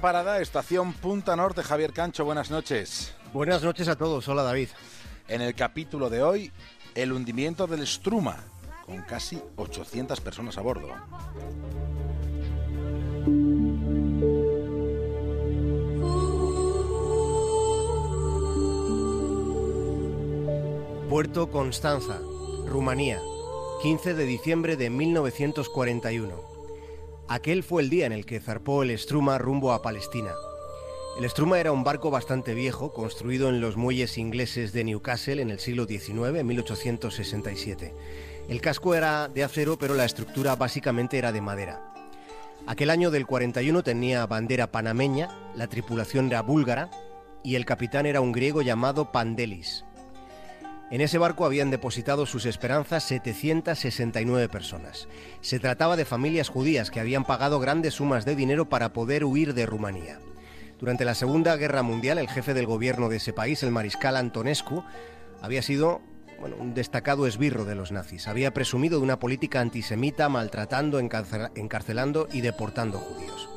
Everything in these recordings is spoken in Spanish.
Parada, estación Punta Norte. Javier Cancho, buenas noches. Buenas noches a todos. Hola, David. En el capítulo de hoy, el hundimiento del Struma, con casi 800 personas a bordo. Puerto Constanza, Rumanía, 15 de diciembre de 1941. Aquel fue el día en el que zarpó el Struma rumbo a Palestina. El Struma era un barco bastante viejo, construido en los muelles ingleses de Newcastle en el siglo XIX, en 1867. El casco era de acero, pero la estructura básicamente era de madera. Aquel año del 41 tenía bandera panameña, la tripulación era búlgara y el capitán era un griego llamado Pandelis. En ese barco habían depositado sus esperanzas 769 personas. Se trataba de familias judías que habían pagado grandes sumas de dinero para poder huir de Rumanía. Durante la Segunda Guerra Mundial, el jefe del gobierno de ese país, el mariscal Antonescu, había sido un destacado esbirro de los nazis. Había presumido de una política antisemita maltratando, encarcelando y deportando judíos.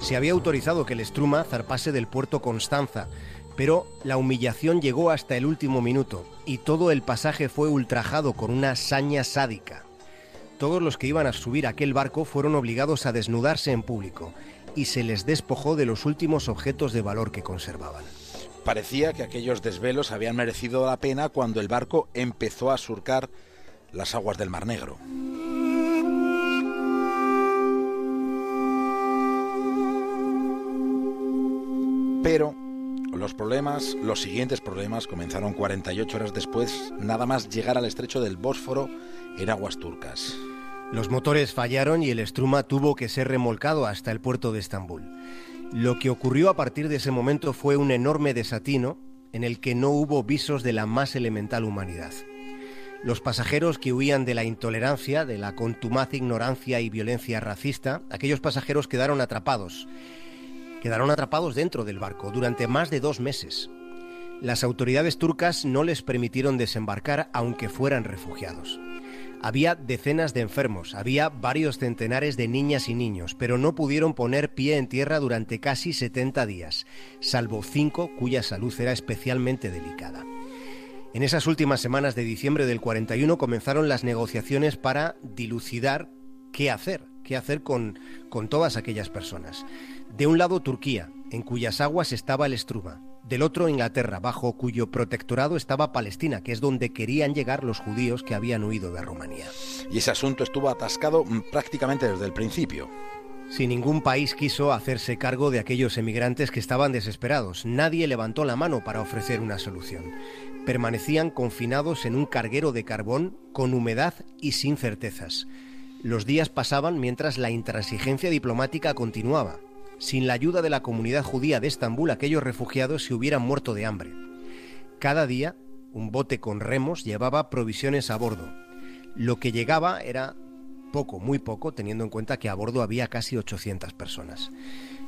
Se había autorizado que el Struma zarpase del puerto Constanza, pero la humillación llegó hasta el último minuto y todo el pasaje fue ultrajado con una saña sádica. Todos los que iban a subir aquel barco fueron obligados a desnudarse en público y se les despojó de los últimos objetos de valor que conservaban. Parecía que aquellos desvelos habían merecido la pena cuando el barco empezó a surcar las aguas del Mar Negro. Pero los problemas, los siguientes problemas comenzaron 48 horas después, nada más llegar al estrecho del Bósforo en aguas turcas. Los motores fallaron y el Struma tuvo que ser remolcado hasta el puerto de Estambul. Lo que ocurrió a partir de ese momento fue un enorme desatino en el que no hubo visos de la más elemental humanidad. Los pasajeros que huían de la intolerancia, de la contumaz ignorancia y violencia racista, aquellos pasajeros quedaron atrapados quedaron atrapados dentro del barco durante más de dos meses. Las autoridades turcas no les permitieron desembarcar aunque fueran refugiados. Había decenas de enfermos, había varios centenares de niñas y niños, pero no pudieron poner pie en tierra durante casi 70 días, salvo cinco cuya salud era especialmente delicada. En esas últimas semanas de diciembre del 41 comenzaron las negociaciones para dilucidar qué hacer, qué hacer con, con todas aquellas personas. De un lado Turquía, en cuyas aguas estaba el Struma. Del otro Inglaterra, bajo cuyo protectorado estaba Palestina, que es donde querían llegar los judíos que habían huido de Rumanía. Y ese asunto estuvo atascado mm, prácticamente desde el principio. Si ningún país quiso hacerse cargo de aquellos emigrantes que estaban desesperados, nadie levantó la mano para ofrecer una solución. Permanecían confinados en un carguero de carbón con humedad y sin certezas. Los días pasaban mientras la intransigencia diplomática continuaba. Sin la ayuda de la comunidad judía de Estambul, aquellos refugiados se hubieran muerto de hambre. Cada día, un bote con remos llevaba provisiones a bordo. Lo que llegaba era poco, muy poco, teniendo en cuenta que a bordo había casi 800 personas.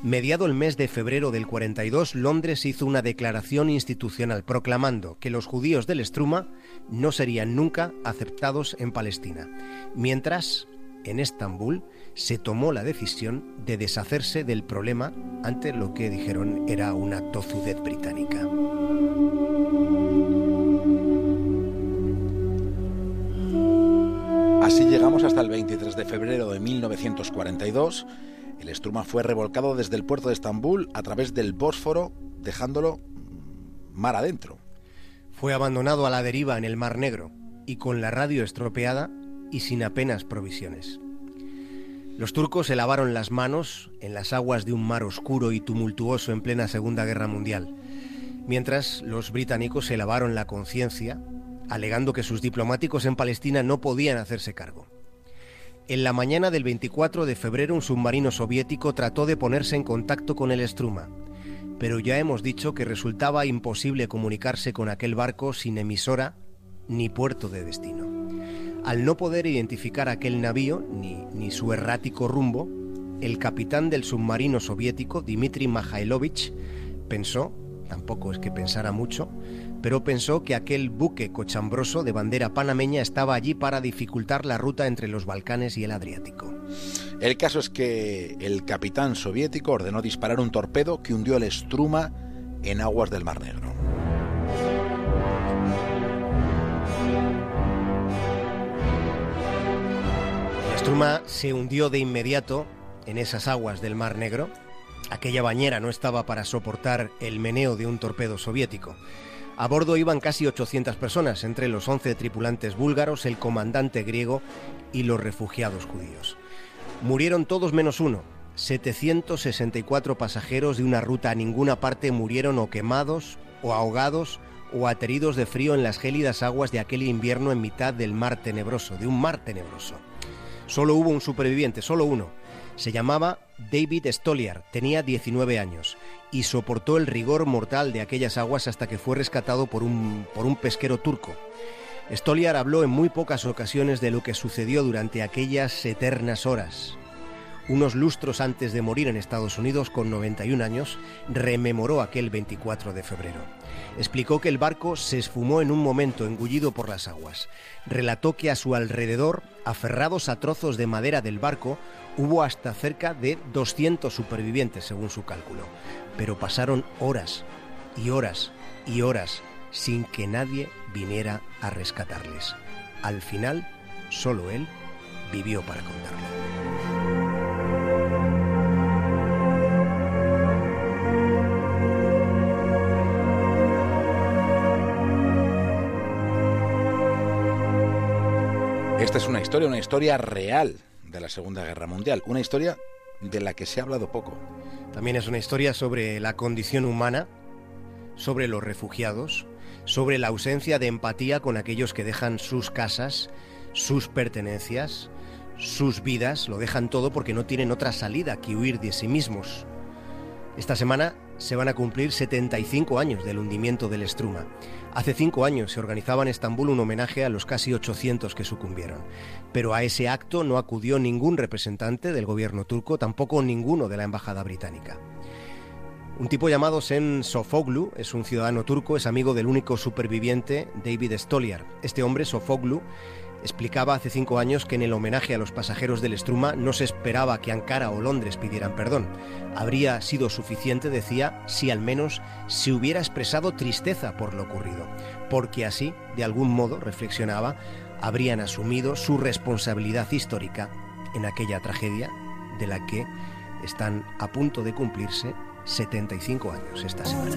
Mediado el mes de febrero del 42, Londres hizo una declaración institucional proclamando que los judíos del Struma no serían nunca aceptados en Palestina, mientras en Estambul se tomó la decisión de deshacerse del problema ante lo que dijeron era una tozudez británica. Así llegamos hasta el 23 de febrero de 1942. El Struma fue revolcado desde el puerto de Estambul a través del Bósforo, dejándolo mar adentro. Fue abandonado a la deriva en el Mar Negro y con la radio estropeada y sin apenas provisiones. Los turcos se lavaron las manos en las aguas de un mar oscuro y tumultuoso en plena Segunda Guerra Mundial, mientras los británicos se lavaron la conciencia, alegando que sus diplomáticos en Palestina no podían hacerse cargo. En la mañana del 24 de febrero un submarino soviético trató de ponerse en contacto con el Struma, pero ya hemos dicho que resultaba imposible comunicarse con aquel barco sin emisora ni puerto de destino. Al no poder identificar aquel navío ni, su errático rumbo, el capitán del submarino soviético, Dmitry Majailovich, pensó, tampoco es que pensara mucho, pero pensó que aquel buque cochambroso de bandera panameña estaba allí para dificultar la ruta entre los Balcanes y el Adriático. El caso es que el capitán soviético ordenó disparar un torpedo que hundió el Struma en aguas del Mar Negro. El Struma se hundió de inmediato en esas aguas del Mar Negro. Aquella bañera no estaba para soportar el meneo de un torpedo soviético. A bordo iban casi 800 personas, entre los 11 tripulantes búlgaros, el comandante griego y los refugiados judíos. Murieron todos menos uno. 764 pasajeros de una ruta a ninguna parte murieron o quemados, o ahogados, o ateridos de frío en las gélidas aguas de aquel invierno en mitad del mar tenebroso, de un mar tenebroso. Solo hubo un superviviente, solo uno. Se llamaba David Stoliar, tenía 19 años y soportó el rigor mortal de aquellas aguas hasta que fue rescatado por un, por un pesquero turco. Stoliar habló en muy pocas ocasiones de lo que sucedió durante aquellas eternas horas. Unos lustros antes de morir en Estados Unidos con 91 años, rememoró aquel 24 de febrero. Explicó que el barco se esfumó en un momento engullido por las aguas. Relató que a su alrededor, aferrados a trozos de madera del barco, hubo hasta cerca de 200 supervivientes, según su cálculo. Pero pasaron horas y horas y horas sin que nadie viniera a rescatarles. Al final, solo él vivió para contarlo. Esta es una historia, una historia real de la Segunda Guerra Mundial, una historia de la que se ha hablado poco. También es una historia sobre la condición humana, sobre los refugiados, sobre la ausencia de empatía con aquellos que dejan sus casas, sus pertenencias, sus vidas, lo dejan todo porque no tienen otra salida que huir de sí mismos. Esta semana se van a cumplir 75 años del hundimiento del Struma. Hace cinco años se organizaba en Estambul un homenaje a los casi 800 que sucumbieron, pero a ese acto no acudió ningún representante del gobierno turco, tampoco ninguno de la embajada británica. Un tipo llamado Sen Sofoglu es un ciudadano turco, es amigo del único superviviente, David Stoliar. Este hombre, Sofoglu, explicaba hace cinco años que en el homenaje a los pasajeros del Struma no se esperaba que Ankara o Londres pidieran perdón. Habría sido suficiente, decía, si al menos se hubiera expresado tristeza por lo ocurrido, porque así, de algún modo, reflexionaba, habrían asumido su responsabilidad histórica en aquella tragedia de la que están a punto de cumplirse 75 años esta semana.